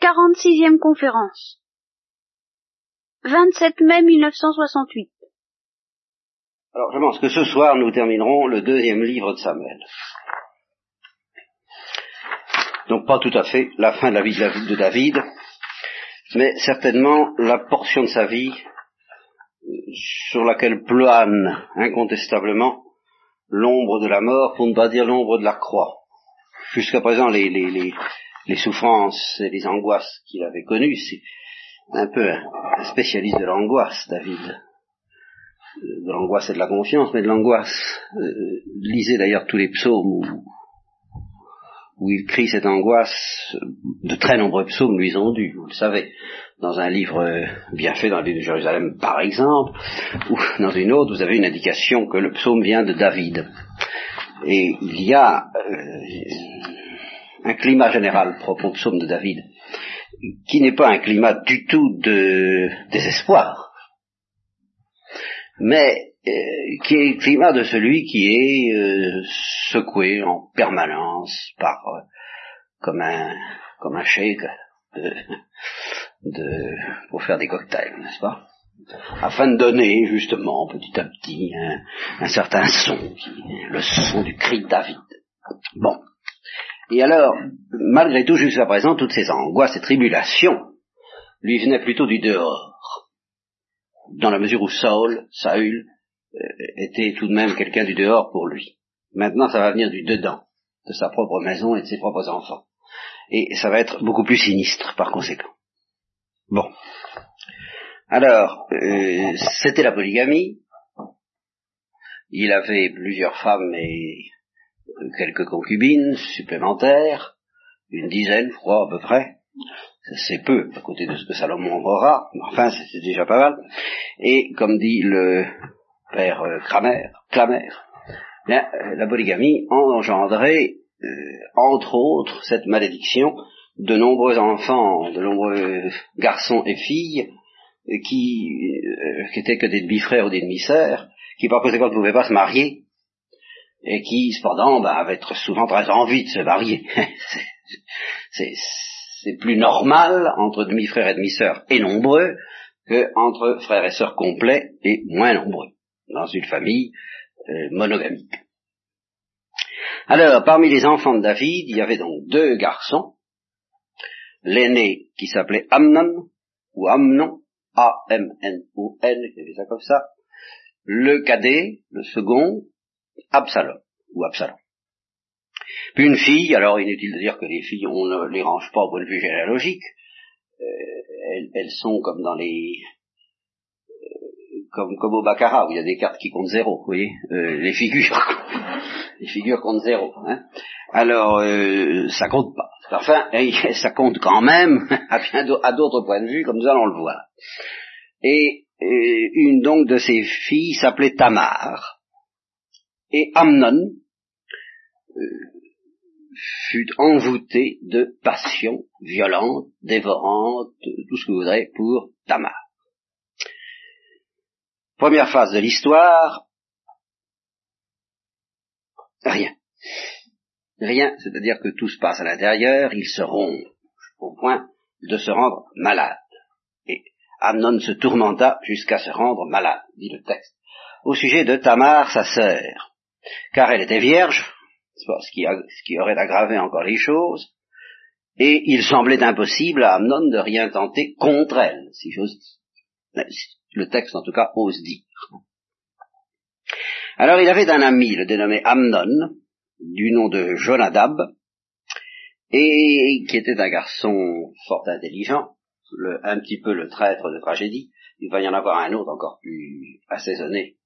46e conférence. 27 mai 1968. Alors je pense que ce soir nous terminerons le deuxième livre de Samuel. Donc pas tout à fait la fin de la vie de David, mais certainement la portion de sa vie sur laquelle plane incontestablement l'ombre de la mort, pour ne pas dire l'ombre de la croix. Jusqu'à présent, les, les, souffrances et les angoisses qu'il avait connues, c'est un peu un, spécialiste de l'angoisse, David. De l'angoisse et de la confiance, mais de l'angoisse. Euh, lisez d'ailleurs tous les psaumes où, où il crie cette angoisse. De très nombreux psaumes lui ont dû, vous le savez dans un livre euh, bien fait, dans ville de Jérusalem par exemple, ou dans une autre, vous avez une indication que le psaume vient de David. Et il y a euh, un climat général propre au psaume de David, qui n'est pas un climat du tout de désespoir, mais euh, qui est le climat de celui qui est secoué en permanence par comme un comme un shake de, pour faire des cocktails, n'est-ce pas? Afin de donner justement petit à petit un, certain son, le son du cri de David. Bon. Et alors, malgré tout, jusqu'à présent, toutes ces angoisses et tribulations lui venaient plutôt du dehors, dans la mesure où Saul, Saül, euh, était tout de même quelqu'un du dehors pour lui. Maintenant, ça va venir du dedans, de sa propre maison et de ses propres enfants. Et ça va être beaucoup plus sinistre par conséquent. Bon. Alors, euh, c'était la polygamie. Il avait plusieurs femmes et quelques concubines supplémentaires, une dizaine, je crois, à peu près. C'est peu, à côté de ce que Salomon aura, enfin, c'est déjà pas mal. Et, comme dit le père euh, Kramer, Klamer, euh, la polygamie engendrait, entre autres, cette malédiction de nombreux enfants, de nombreux garçons et filles, qui, euh, qui étaient que des demi-frères ou des demi-sœurs, qui par conséquent ne pouvaient pas se marier, et qui cependant bah, avaient souvent très envie de se marier. c'est plus normal entre demi-frères et demi-sœurs et nombreux que entre frères et sœurs complets et moins nombreux dans une famille euh, monogamique. Alors, parmi les enfants de David, il y avait donc deux garçons, l'aîné qui s'appelait Amnon, ou Amnon, A-M-N-O-N, c'est ça comme ça, le cadet, le second, Absalom, ou Absalom. Puis une fille, alors inutile de dire que les filles, on ne les range pas au point de vue généalogique, euh, elles, sont comme dans les... Euh, comme, au Baccarat, où il y a des cartes qui comptent zéro, vous voyez, euh, les figures, les figures comptent zéro. Hein. Alors, ça compte pas. Enfin, ça compte quand même à d'autres points de vue, comme nous allons le voir. Et, une donc de ses filles s'appelait Tamar. Et Amnon euh, fut envoûté de passion violente, dévorante, tout ce que vous voudrez pour Tamar. Première phase de l'histoire, rien. Rien, c'est-à-dire que tout se passe à l'intérieur, il se rompt au point de se rendre malade. Et Amnon se tourmenta jusqu'à se rendre malade, dit le texte, au sujet de Tamar, sa sœur, car elle était vierge, ce qui, aurait aggravé encore les choses, et il semblait impossible à Amnon de rien tenter contre elle, si j'ose. Le texte, en tout cas, ose dire. Alors il avait un ami, le dénommé Amnon, du nom de Jonadab, et qui était un garçon fort intelligent, un petit peu le traître de tragédie. Il va y en avoir un autre encore plus assaisonné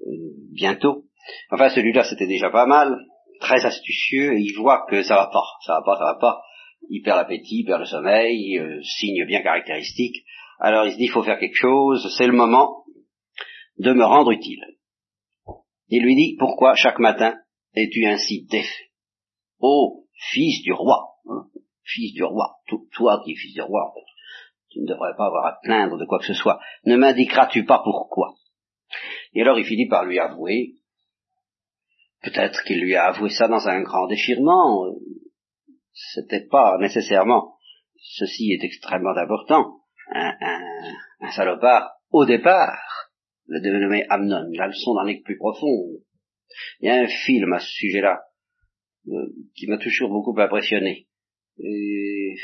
euh, bientôt. Enfin, celui-là, c'était déjà pas mal, très astucieux, il voit que ça va pas, ça va pas, ça va pas. Il perd l'appétit, il perd le sommeil, euh, signe bien caractéristique. Alors il se dit, il faut faire quelque chose, c'est le moment de me rendre utile. Il lui dit, pourquoi chaque matin es-tu ainsi défait? Ô fils du roi, hein, fils du roi, toi qui es fils du roi, tu ne devrais pas avoir à plaindre de quoi que ce soit, ne m'indiqueras-tu pas pourquoi? Et alors il finit par lui avouer, peut-être qu'il lui a avoué ça dans un grand déchirement, c'était pas nécessairement. Ceci est extrêmement important, un, salopard, au départ, le dénommé Amnon, la leçon est que plus profonde. Il y a un film à ce sujet-là, euh, qui m'a toujours beaucoup impressionné, et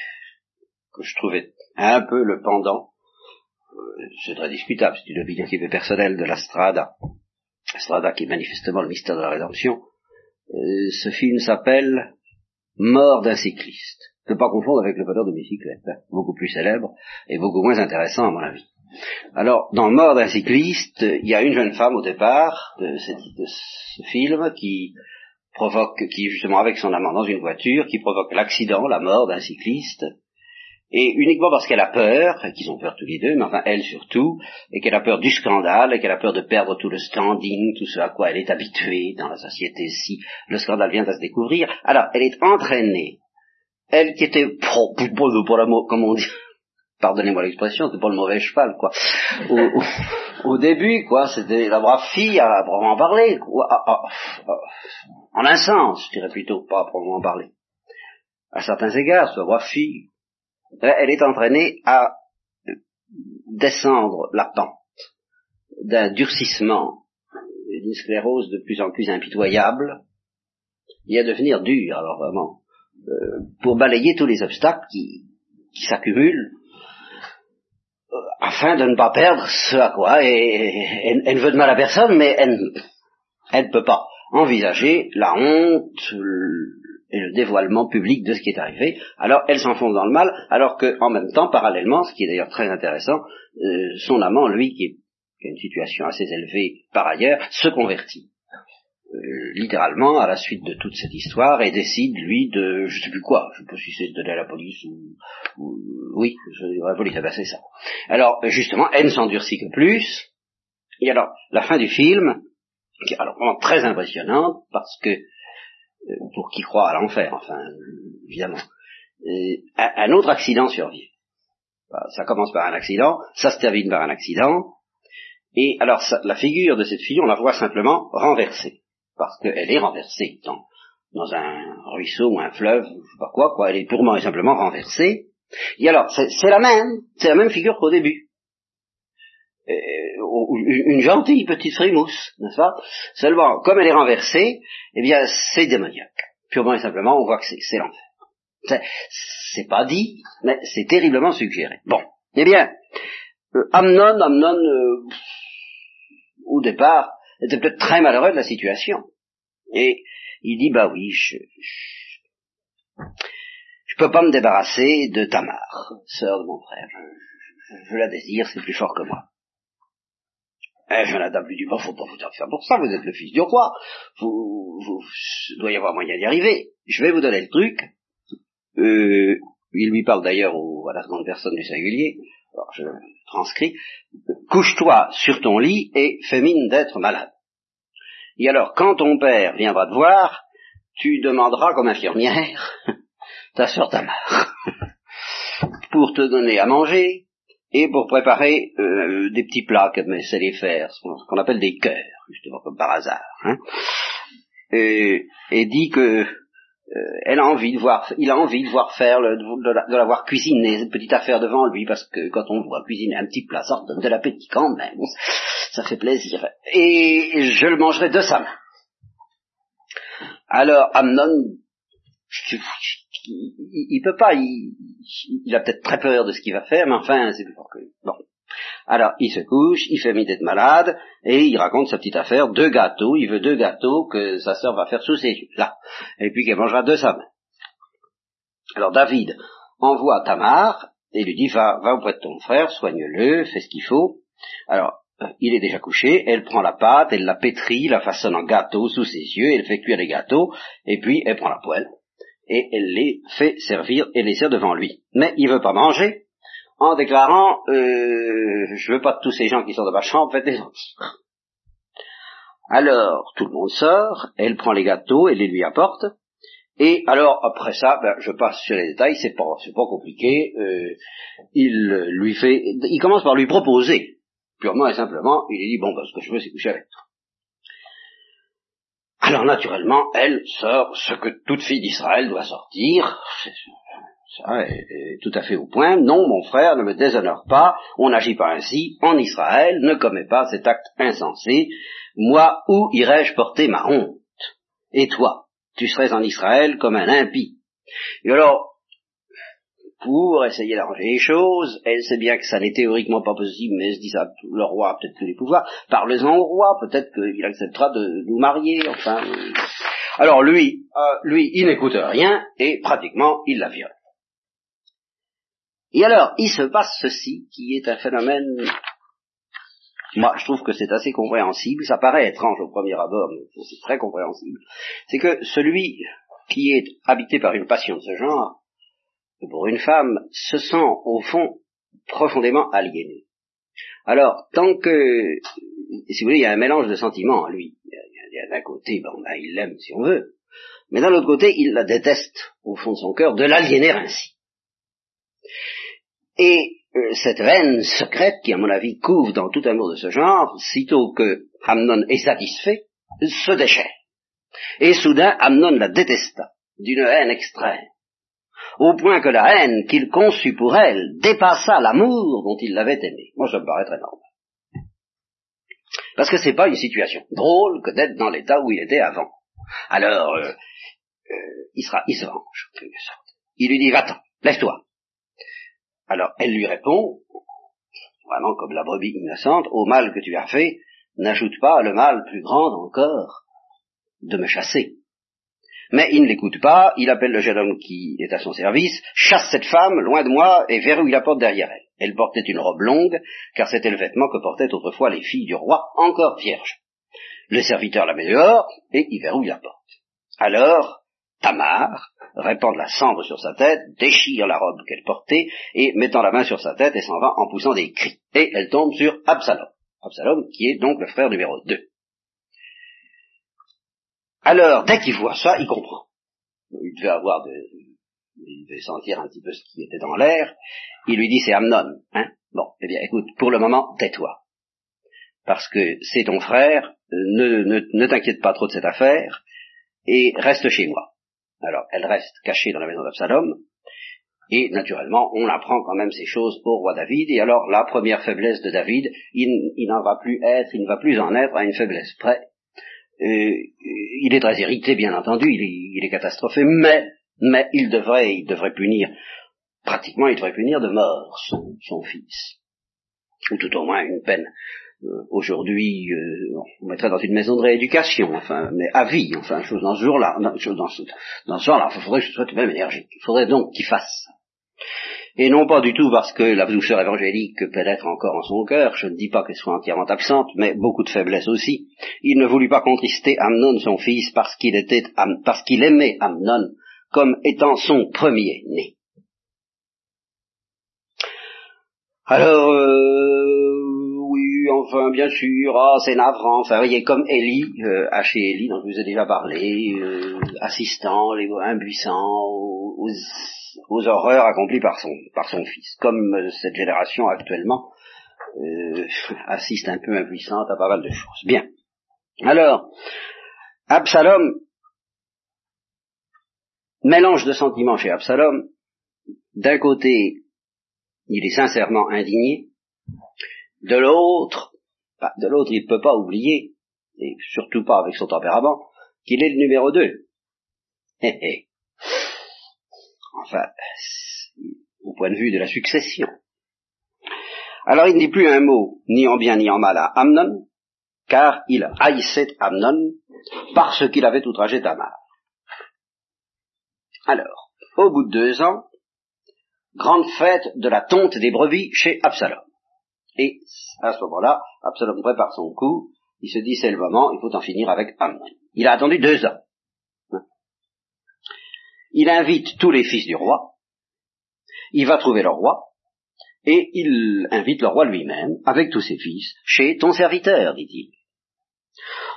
que je trouvais un peu le pendant, euh, c'est très discutable, c'est une opinion qui est personnelle de la Strada, la Strada qui est manifestement le mystère de la rédemption, euh, ce film s'appelle Mort d'un cycliste. Ne pas confondre avec le moteur de bicyclette, hein, beaucoup plus célèbre et beaucoup moins intéressant à mon avis. Alors, dans Mort d'un cycliste, il y a une jeune femme au départ de, de ce film qui provoque, qui justement avec son amant dans une voiture, qui provoque l'accident, la mort d'un cycliste, et uniquement parce qu'elle a peur, qu'ils ont peur tous les deux, mais enfin elle surtout, et qu'elle a peur du scandale, et qu'elle a peur de perdre tout le standing, tout ce à quoi elle est habituée dans la société si le scandale vient à se découvrir. Alors, elle est entraînée, elle qui était pro, pour la comme on dit, pardonnez-moi l'expression, c'est pas le mauvais cheval, quoi. Au, début, quoi, c'était la brave fille à vraiment parler, quoi, en un sens, je dirais plutôt, pas à proprement parler. À certains égards, cette brave fille, elle est entraînée à descendre la pente d'un durcissement, d'une sclérose de plus en plus impitoyable, et à devenir dure, alors vraiment, euh, pour balayer tous les obstacles qui, s'accumulent, euh, afin de ne pas perdre ce à quoi elle, elle, ne veut de mal à personne, mais elle ne peut pas envisager la honte, et le dévoilement public de ce qui est arrivé, alors elle s'enfonce dans le mal, alors que en même temps, parallèlement, ce qui est d'ailleurs très intéressant, euh, son amant, lui, qui, a une situation assez élevée par ailleurs, se convertit. Euh, littéralement à la suite de toute cette histoire et décide lui de je sais plus quoi, je sais pas si c'est de donner à la police ou, ou oui, la police a passé ça. Alors justement, elle ne s'endurcit que plus. Et alors la fin du film, qui est alors vraiment très impressionnante parce que pour qui croit à l'enfer, enfin, évidemment. un autre accident survient. Ça commence par un accident, ça se termine par un accident, et alors la figure de cette fille, on la voit simplement renversée, parce qu'elle est renversée dans, dans un ruisseau ou un fleuve, je sais pas quoi, quoi, elle est purement et simplement renversée. Et alors, c'est la même, c'est la même figure qu'au début. Euh, une gentille petite frimousse, n'est-ce pas? Seulement, comme elle est renversée, eh bien, c'est démoniaque. Purement et simplement, on voit que c'est l'enfer. C'est pas dit, mais c'est terriblement suggéré. Bon, eh bien, euh, Amnon, Amnon, euh, au départ, était peut-être très malheureux de la situation. Et il dit, bah oui, je, je, peux pas me débarrasser de Tamar, sœur de mon frère. Je la désire, c'est plus fort que moi. Eh, Jonathan lui dit, bon, faut pas vous faire pour ça, vous êtes le fils du roi, vous, vous, doit y avoir moyen d'y arriver. Je vais vous donner le truc. Euh, il lui parle d'ailleurs à la seconde personne du singulier, alors je transcris, couche-toi sur ton lit et fais mine d'être malade. Et alors, quand ton père viendra te voir, tu demanderas comme infirmière ta soeur Tamar pour te donner à manger, et pour préparer euh, des petits plats qu'elle sait les faire, ce qu'on appelle des cœurs, justement comme par hasard. Hein. Et, dit que euh, elle a envie de voir, il a envie de voir faire, le, de, la, voir cuisiner cette petite affaire devant lui, parce que quand on voit cuisiner un petit plat, ça donne de l'appétit quand même, ça fait plaisir. Et je le mangerai de sa main. Alors Amnon, il, peut pas, il, a peut-être très peur de ce qu'il va faire, mais enfin, c'est plus fort que lui. Bon. Alors, il se couche, il fait mis d'être malade, et il raconte sa petite affaire, deux gâteaux, il veut deux gâteaux que sa sœur va faire sous ses yeux, là, et puis qu'elle mangera de sa main. Alors David envoie Tamar, et lui dit, va, va auprès de ton frère, soigne-le, fais ce qu'il faut. Alors, il est déjà couché, elle prend la pâte, elle la pétrit, la façonne en gâteau sous ses yeux, elle fait cuire les gâteaux, et puis elle prend la poêle, et elle les fait servir et les sert devant lui. Mais il veut pas manger en déclarant euh, je veux pas tous ces gens qui sont dans ma chambre, faites des autres. Alors tout le monde sort, elle prend les gâteaux, elle les lui apporte, et alors après ça, ben, je passe sur les détails, c'est pas c'est pas compliqué. Euh, il lui fait, il commence par lui proposer purement et simplement, il lui dit bon, ben, ce que je veux, c'est coucher avec toi. Alors naturellement, elle sort ce que toute fille d'Israël doit sortir, ça est, tout à fait au point. Non, mon frère, ne me déshonore pas, on n'agit pas ainsi en Israël, ne commets pas cet acte insensé. Moi, où irais-je porter ma honte? Et toi, tu serais en Israël comme un impie. Et pour essayer d'arranger les choses. Elle sait bien que ça n'est théoriquement pas possible, mais elle se dit ça, le roi a peut-être tous les pouvoirs. Parlez-en au roi, peut-être qu'il acceptera de nous marier, enfin. Alors lui, euh, lui, il n'écoute rien, et pratiquement, il la viole. Et alors, il se passe ceci, qui est un phénomène, moi, je trouve que c'est assez compréhensible, ça paraît étrange au premier abord, mais c'est très compréhensible, c'est que celui qui est habité par une passion de ce genre, pour une femme, se sent au fond profondément aliéné. Alors, tant que, si vous voulez, il y a un mélange de sentiments en lui. D'un côté, ben, il l'aime si on veut, mais d'un autre côté, il la déteste au fond de son cœur de l'aliéner ainsi. Et euh, cette haine secrète qui, à mon avis, couvre dans tout amour de ce genre, sitôt que Amnon est satisfait, se déchaîne. Et soudain, Amnon la détesta d'une haine extrême au point que la haine qu'il conçut pour elle dépassa l'amour dont il l'avait aimée. Moi, ça me paraît très normal. Parce que c'est pas une situation drôle que d'être dans l'état où il était avant. Alors, euh, euh, il, sera, il se venge, en quelque sorte. Il lui dit, va-t'en, lève-toi. Alors, elle lui répond, vraiment comme la brebis innocente, au mal que tu as fait, n'ajoute pas le mal plus grand encore de me chasser. Mais il ne l'écoute pas, il appelle le jeune homme qui est à son service, chasse cette femme loin de moi et verrouille la porte derrière elle. Elle portait une robe longue, car c'était le vêtement que portaient autrefois les filles du roi, encore vierges. Le serviteur la met dehors et il verrouille la porte. Alors, Tamar répand de la cendre sur sa tête, déchire la robe qu'elle portait et mettant la main sur sa tête, elle s'en va en poussant des cris. Et elle tombe sur Absalom. Absalom qui est donc le frère numéro 2. Alors, dès qu'il voit ça, il comprend. Il devait avoir de, il devait sentir un petit peu ce qui était dans l'air. Il lui dit, c'est Amnon, hein. Bon, eh bien, écoute, pour le moment, tais-toi. Parce que c'est ton frère, ne, ne, ne t'inquiète pas trop de cette affaire, et reste chez moi. Alors, elle reste cachée dans la maison d'Absalom, et naturellement, on apprend quand même ces choses au roi David, et alors la première faiblesse de David, il, il n'en va plus être, il ne va plus en être à une faiblesse près, il est très irrité, bien entendu, il est, catastrophé, mais, mais il devrait, il devrait punir, pratiquement il devrait punir de mort son, fils. Ou tout au moins une peine. Euh, aujourd'hui, euh, on mettrait dans une maison de rééducation, enfin, mais à vie, enfin, chose dans ce jour-là, dans, dans, ce, dans ce genre-là, il faudrait que ce soit tout de même énergique. Il faudrait donc qu'il fasse et non pas du tout parce que la douceur évangélique pénètre encore en son cœur, je ne dis pas qu'elle soit entièrement absente, mais beaucoup de faiblesse aussi. Il ne voulut pas contrister Amnon, son fils, parce qu'il était, parce qu'il aimait Amnon comme étant son premier-né. Alors, euh, oui, enfin, bien sûr, ah, c'est navrant, enfin, voyez, comme Élie, euh, dont je vous ai déjà parlé, euh, assistant, les impuissants, aux aux horreurs accomplies par son, par son fils, comme euh, cette génération actuellement euh, assiste un peu impuissante à pas mal de choses. Bien. Alors, Absalom, mélange de sentiments chez Absalom. D'un côté, il est sincèrement indigné. De l'autre, bah, de l'autre, il ne peut pas oublier, et surtout pas avec son tempérament, qu'il est le numéro deux. Enfin, au point de vue de la succession. Alors il ne dit plus un mot, ni en bien ni en mal à Amnon, car il haïssait Amnon parce qu'il avait outragé Tamar. Alors, au bout de deux ans, grande fête de la tonte des brebis chez Absalom. Et à ce moment-là, Absalom prépare son coup, il se dit c'est le moment, il faut en finir avec Amnon. Il a attendu deux ans il invite tous les fils du roi, il va trouver le roi, et il invite le roi lui-même, avec tous ses fils, chez ton serviteur, dit-il.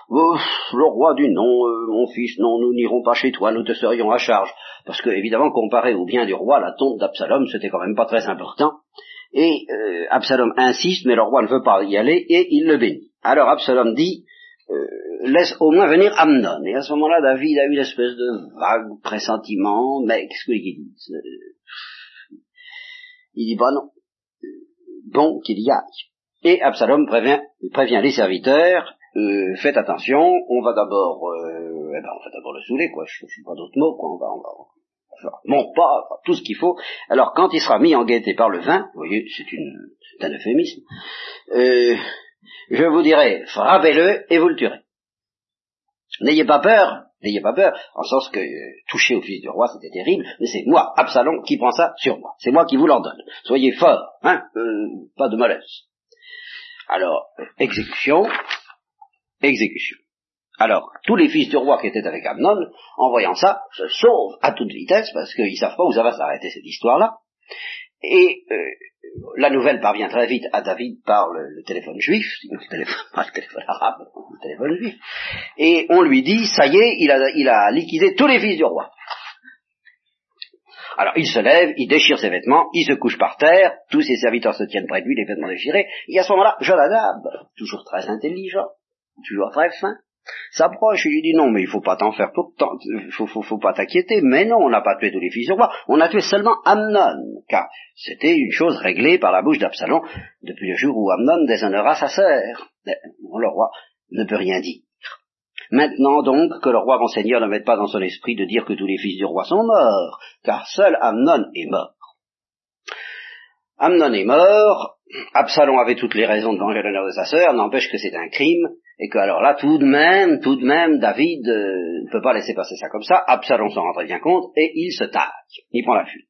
Oh, le roi dit non, euh, mon fils, non, nous n'irons pas chez toi, nous te serions à charge. Parce que, évidemment, comparé au bien du roi, la tombe d'Absalom, c'était quand même pas très important. Et euh, Absalom insiste, mais le roi ne veut pas y aller, et il le bénit. Alors Absalom dit, euh, laisse au moins venir Amnon. Et à ce moment-là, David a eu une espèce de vague pressentiment, mais qu'est-ce que qu'il dit Il dit, bah non, bon qu'il y aille. Et Absalom prévient, prévient les serviteurs, euh, faites attention, on va d'abord, euh, eh ben, on va d'abord le saouler, quoi, je ne sais pas d'autres mots, quoi, on va, on va, mon pas, tout ce qu'il faut. Alors quand il sera mis en gaieté par le vin, vous voyez, c'est un euphémisme, euh, je vous dirai, frappez-le et vous le tuerez. N'ayez pas peur, n'ayez pas peur, en sens que euh, toucher au fils du roi, c'était terrible, mais c'est moi, Absalom, qui prend ça sur moi. C'est moi qui vous l'ordonne. Soyez fort, hein, euh, pas de malaise. Alors, exécution, exécution. Alors, tous les fils du roi qui étaient avec Amnon, en voyant ça, se sauvent à toute vitesse, parce qu'ils savent pas où ça va s'arrêter cette histoire-là. Et euh, la nouvelle parvient très vite à David par le, téléphone juif, le téléphone, pas le téléphone arabe, le téléphone juif. Et on lui dit, ça y est, il a, il a liquidé tous les fils du roi. Alors il se lève, il déchire ses vêtements, il se couche par terre, tous ses serviteurs se tiennent près de lui, les vêtements déchirés, et à ce moment-là, Jonadab, toujours très intelligent, toujours très fin, s'approche et lui dit non mais il faut pas t'en faire faut, faut pas t'inquiéter, mais non, on n'a pas tué tous les fils du roi, on a tué seulement Amnon, car c'était une chose réglée par la bouche d'Absalom depuis le jour où Amnon déshonora sa sœur. Le roi ne peut rien dire. Maintenant donc que le roi mon seigneur ne mette pas dans son esprit de dire que tous les fils du roi sont morts, car seul Amnon est mort. Amnon est mort, Absalom avait toutes les raisons de venger l'honneur de sa sœur, n'empêche que c'est un crime, et que alors là, tout de même, tout de même, David euh, ne peut pas laisser passer ça comme ça, Absalom s'en rend bien compte, et il se taille, il prend la fuite.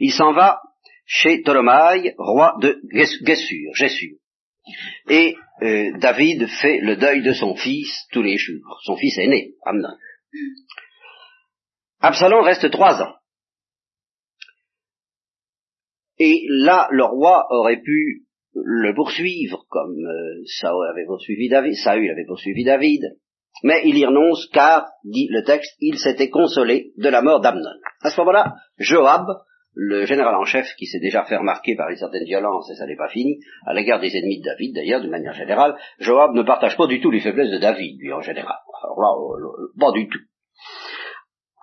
Il s'en va chez Ptolemaï, roi de Gessur, Et euh, David fait le deuil de son fils tous les jours, son fils aîné, Amnon. Absalom reste trois ans. Et là, le roi aurait pu le poursuivre, comme euh, avait poursuivi David, Saül avait poursuivi David, mais il y renonce car, dit le texte, il s'était consolé de la mort d'Amnon. À ce moment-là, Joab, le général en chef qui s'est déjà fait remarquer par une certaine violence, et ça n'est pas fini, à l'égard des ennemis de David d'ailleurs, de manière générale, Joab ne partage pas du tout les faiblesses de David, lui en général. Euh, pas du tout.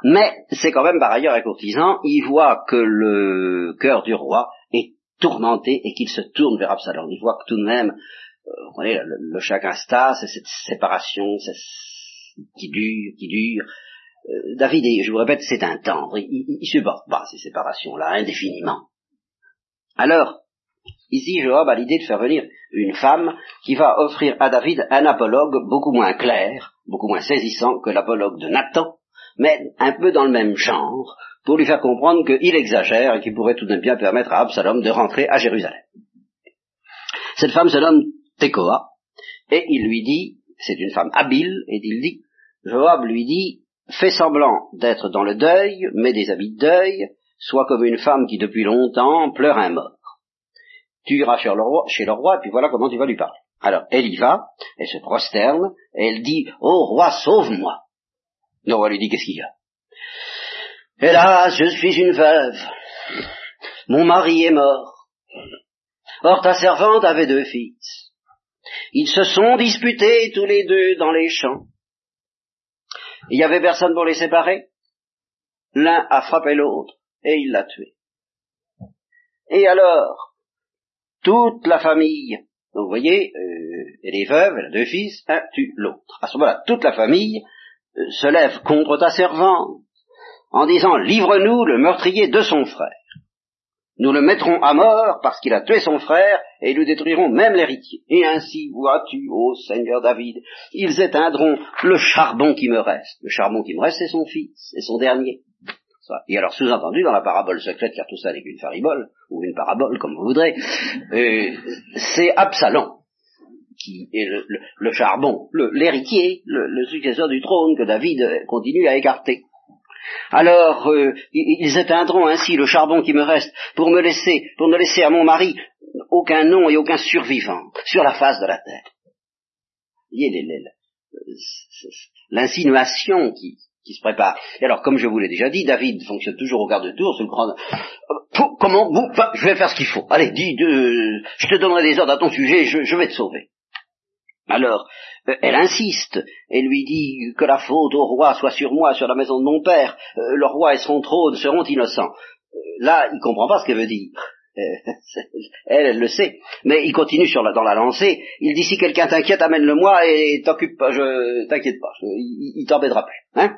Mais c'est quand même par ailleurs un courtisan, il voit que le cœur du roi est tourmenté et qu'il se tourne vers Absalom. Il voit que tout de même, euh, vous voyez, le, le chacun c'est cette séparation qui dure, qui dure. Euh, David, je vous répète, c'est un tendre, il, il, supporte pas ces séparations-là indéfiniment. Alors, ici, Joab a l'idée de faire venir une femme qui va offrir à David un apologue beaucoup moins clair, beaucoup moins saisissant que l'apologue de Nathan, mais un peu dans le même genre, pour lui faire comprendre qu'il exagère et qu'il pourrait tout de même bien permettre à Absalom de rentrer à Jérusalem. Cette femme se nomme Tekoa, et il lui dit, c'est une femme habile, et il dit, Joab lui dit, fais semblant d'être dans le deuil, mets des habits de deuil, sois comme une femme qui depuis longtemps pleure un mort. Tu iras chez le roi, chez le roi, et puis voilà comment tu vas lui parler. Alors, elle y va, elle se prosterne, et elle dit, Ô roi, sauve-moi. Le roi lui dit qu'est-ce qu'il y a? Hélas, je suis une veuve. Mon mari est mort. Or ta servante avait deux fils. Ils se sont disputés tous les deux dans les champs. Il n'y avait personne pour les séparer. L'un a frappé l'autre et il l'a tué. Et alors, toute la famille, donc vous voyez, euh, elle est veuve, deux fils, un tue l'autre. À ce moment-là, toute la famille se lève contre ta servante en disant Livre-nous le meurtrier de son frère. Nous le mettrons à mort parce qu'il a tué son frère et nous détruirons même l'héritier. Et ainsi, vois-tu, ô Seigneur David, ils éteindront le charbon qui me reste. Le charbon qui me reste, c'est son fils, c'est son dernier. Et alors, sous-entendu, dans la parabole secrète, car tout ça n'est qu'une faribole, ou une parabole, comme vous voudrez, euh, c'est Absalom qui est le, charbon, l'héritier, le, successeur du trône que David continue à écarter. Alors, euh, ils éteindront ainsi le charbon qui me reste pour me laisser, pour ne laisser à mon mari aucun nom et aucun survivant sur la face de la terre. L'insinuation qui, qui se prépare. Et alors, comme je vous l'ai déjà dit, David fonctionne toujours au garde-tour, sur le grand... Euh, comment vous, je vais faire ce qu'il faut. Allez, dis, je te donnerai des ordres à ton sujet, je vais te sauver. Alors, euh, elle insiste et lui dit que la faute au roi soit sur moi, sur la maison de mon père, euh, le roi et son trône seront innocents. Euh, là, il comprend pas ce qu'elle veut dire. elle, elle le sait. Mais il continue dans la lancée. Il dit si quelqu'un t'inquiète, amène-le-moi et t'occupe pas, je t'inquiète pas, il, il t'embêtera plus. Hein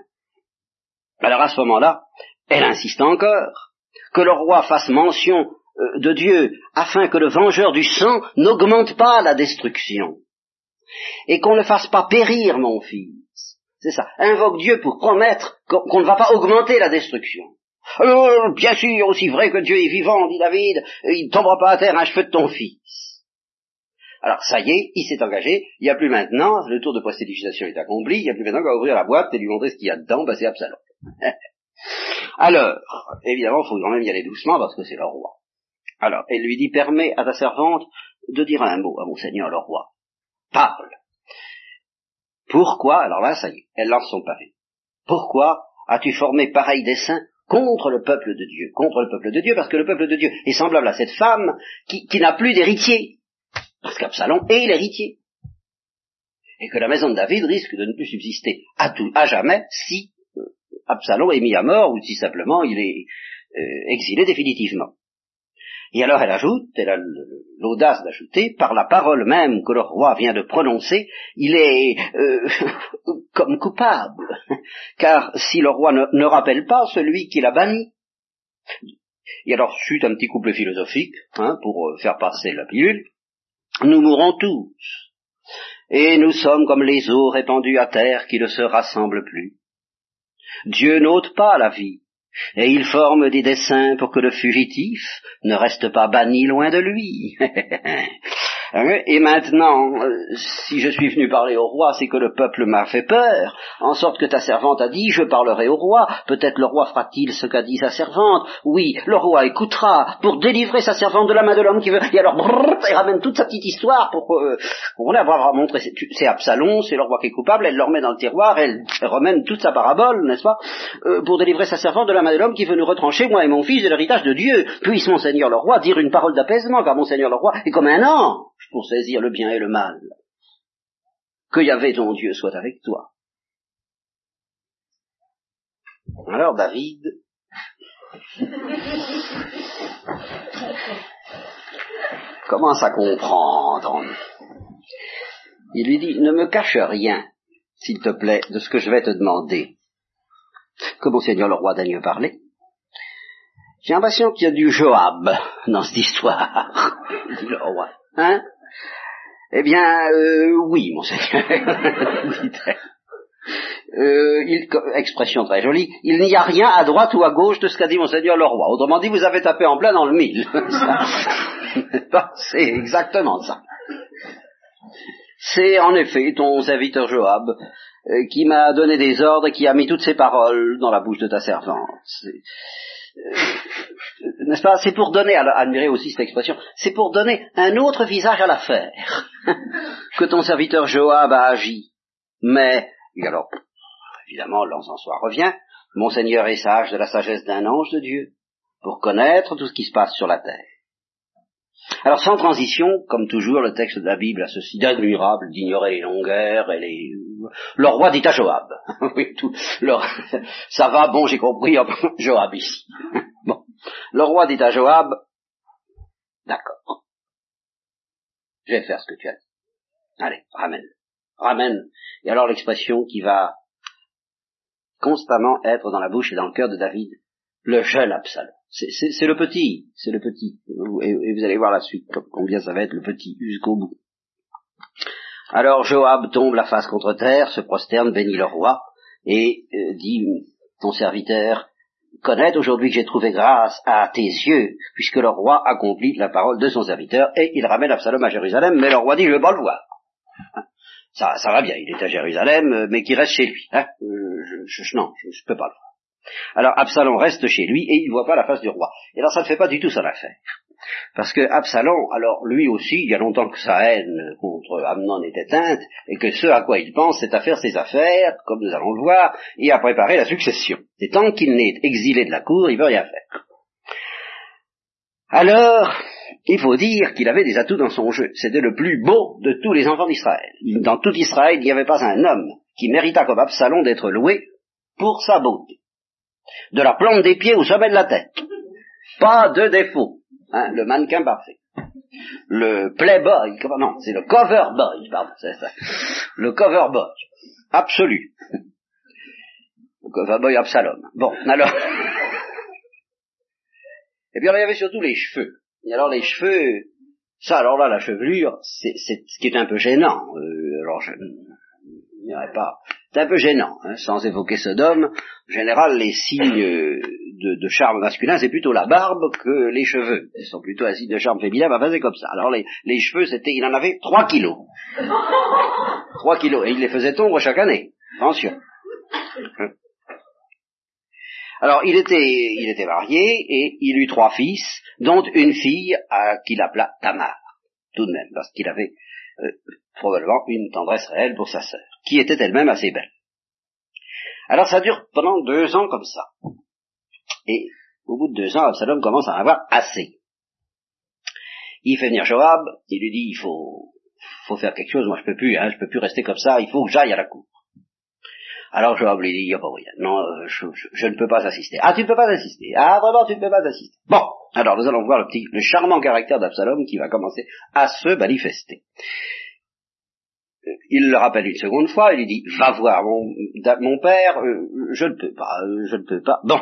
Alors à ce moment-là, elle insiste encore que le roi fasse mention de Dieu afin que le vengeur du sang n'augmente pas la destruction et qu'on ne fasse pas périr mon fils. C'est ça. Invoque Dieu pour promettre qu'on ne va pas augmenter la destruction. Alors, bien sûr, aussi vrai que Dieu est vivant, dit David, il ne tombera pas à terre un cheveu de ton fils. Alors, ça y est, il s'est engagé, il n'y a plus maintenant, le tour de prestidigitation est accompli, il n'y a plus maintenant qu'à ouvrir la boîte et lui montrer ce qu'il y a dedans, bah c'est Absalom. Alors, évidemment, il faut quand même y aller doucement parce que c'est le roi. Alors, elle lui dit, permets à ta servante de dire un mot à mon seigneur le roi parle. Pourquoi, alors là, ça y est, elle lance son pavé. Pourquoi as-tu formé pareil dessein contre le peuple de Dieu Contre le peuple de Dieu, parce que le peuple de Dieu est semblable à cette femme qui, n'a plus d'héritier. Parce qu'Absalom est l'héritier. Et que la maison de David risque de ne plus subsister à tout, à jamais, si euh, Absalom est mis à mort ou si simplement il est euh, exilé définitivement. Et alors elle ajoute, elle a l'audace d'ajouter, par la parole même que le roi vient de prononcer, il est euh, comme coupable. Car si le roi ne, rappelle pas celui qui l'a banni, et alors suite un petit couple philosophique, hein, pour euh, faire passer la pilule, nous mourrons tous. Et nous sommes comme les eaux répandues à terre qui ne se rassemblent plus. Dieu n'ôte pas la vie, et il forme des dessins pour que le fugitif ne reste pas banni loin de lui. Hein? Et maintenant, euh, si je suis venu parler au roi, c'est que le peuple m'a fait peur, en sorte que ta servante a dit, je parlerai au roi, peut-être le roi fera-t-il ce qu'a dit sa servante, oui, le roi écoutera, pour délivrer sa servante de la main de l'homme qui veut, et alors, brrr, il ramène toute sa petite histoire pour, euh, pour avoir montré, c'est Absalom, c'est le roi qui est coupable, elle le remet dans le tiroir, elle, remène toute sa parabole, n'est-ce pas, euh, pour délivrer sa servante de la main de l'homme qui veut nous retrancher, moi et mon fils, de l'héritage de Dieu. Puisse mon Seigneur le roi dire une parole d'apaisement, car mon Seigneur le roi est comme un ange pour saisir le bien et le mal. Que Yahvé ton Dieu soit avec toi. Alors David commence à comprendre. Il lui dit, ne me cache rien, s'il te plaît, de ce que je vais te demander. Que mon Seigneur le roi daigne parler. J'ai l'impression qu'il y a du Joab dans cette histoire, dit le roi. Hein? Eh bien, euh, oui, monseigneur. il, expression très jolie, il n'y a rien à droite ou à gauche de ce qu'a dit monseigneur le roi. Autrement dit, vous avez tapé en plein dans le mille. C'est exactement ça. C'est en effet ton serviteur Joab euh, qui m'a donné des ordres et qui a mis toutes ces paroles dans la bouche de ta servante. Euh, n'est-ce pas? C'est pour donner, admirer aussi cette expression, c'est pour donner un autre visage à l'affaire que ton serviteur Joab a agi. Mais, alors, évidemment, l'encensoir revient, Monseigneur est sage de la sagesse d'un ange de Dieu, pour connaître tout ce qui se passe sur la terre. Alors sans transition, comme toujours, le texte de la Bible a ceci d'admirable d'ignorer les longueurs et les... Le roi dit à Joab. oui, tout... Ça va, bon, j'ai compris, Joab ici. Le roi dit à Joab, d'accord, je vais faire ce que tu as dit. Allez, ramène, ramène. Et alors l'expression qui va constamment être dans la bouche et dans le cœur de David, le jeune Absalom. C'est le petit, c'est le petit. Et, vous allez voir la suite, combien ça va être le petit, jusqu'au bout. Alors Joab tombe la face contre terre, se prosterne, bénit le roi, et euh, dit, ton serviteur, connaître aujourd'hui que j'ai trouvé grâce à tes yeux, puisque le roi accomplit la parole de son serviteur, et il ramène Absalom à Jérusalem, mais le roi dit, je veux pas le voir. Ça, ça va bien, il est à Jérusalem, mais qu'il reste chez lui. Hein. Euh, je, je, non, je, je peux pas le voir. Alors Absalom reste chez lui et il ne voit pas la face du roi. Et là, ça ne fait pas du tout son affaire. Parce que Absalom, alors lui aussi, il y a longtemps que sa haine contre Amnon est éteinte, et que ce à quoi il pense, c'est à faire ses affaires, comme nous allons le voir, et à préparer la succession. Et tant qu'il n'est exilé de la cour, il veut rien faire. Alors, il faut dire qu'il avait des atouts dans son jeu. C'était le plus beau de tous les enfants d'Israël. Dans tout Israël, il n'y avait pas un homme qui mérita comme Absalom d'être loué pour sa beauté. De la plante des pieds au sommet de la tête. Pas de défaut. Hein, le mannequin parfait. Le playboy, non, c'est le cover boy, pardon, c'est ça. Le cover boy. Absolu. Le cover boy Absalom. Bon, alors. Et puis alors, il y avait surtout les cheveux. Et alors les cheveux, ça alors là, la chevelure, c'est ce qui est un peu gênant. Euh, alors je n'irai pas. C'est un peu gênant, hein, sans évoquer Sodome. En général, les signes euh, de, charme masculin, c'est plutôt la barbe que les cheveux. Ils sont plutôt signe de charme féminin, bah, c'est comme ça. Alors les, cheveux, c'était, il en avait 3 kilos. 3 kilos. Et il les faisait tomber chaque année. Attention. Alors, il était, il était marié et il eut trois fils, dont une fille qu'il appela Tamar, tout de même, parce qu'il avait euh, probablement une tendresse réelle pour sa sœur, qui était elle-même assez belle. Alors, ça dure pendant deux ans comme ça. Et au bout de deux ans, Absalom commence à en avoir assez. Il fait venir Joab, il lui dit, il faut, faut faire quelque chose, moi je peux plus, hein, je peux plus rester comme ça, il faut que j'aille à la cour. Alors Joab lui dit, il n'y a pas rien. Non, euh, je, ne peux pas assister. Ah, tu ne peux pas assister. Ah, vraiment, tu ne peux pas assister. Bon, alors nous allons voir le petit, le charmant caractère d'Absalom qui va commencer à se manifester. Euh, il le rappelle une seconde fois, il lui dit, va voir mon, mon père, euh, je ne peux pas, je ne peux pas. Bon,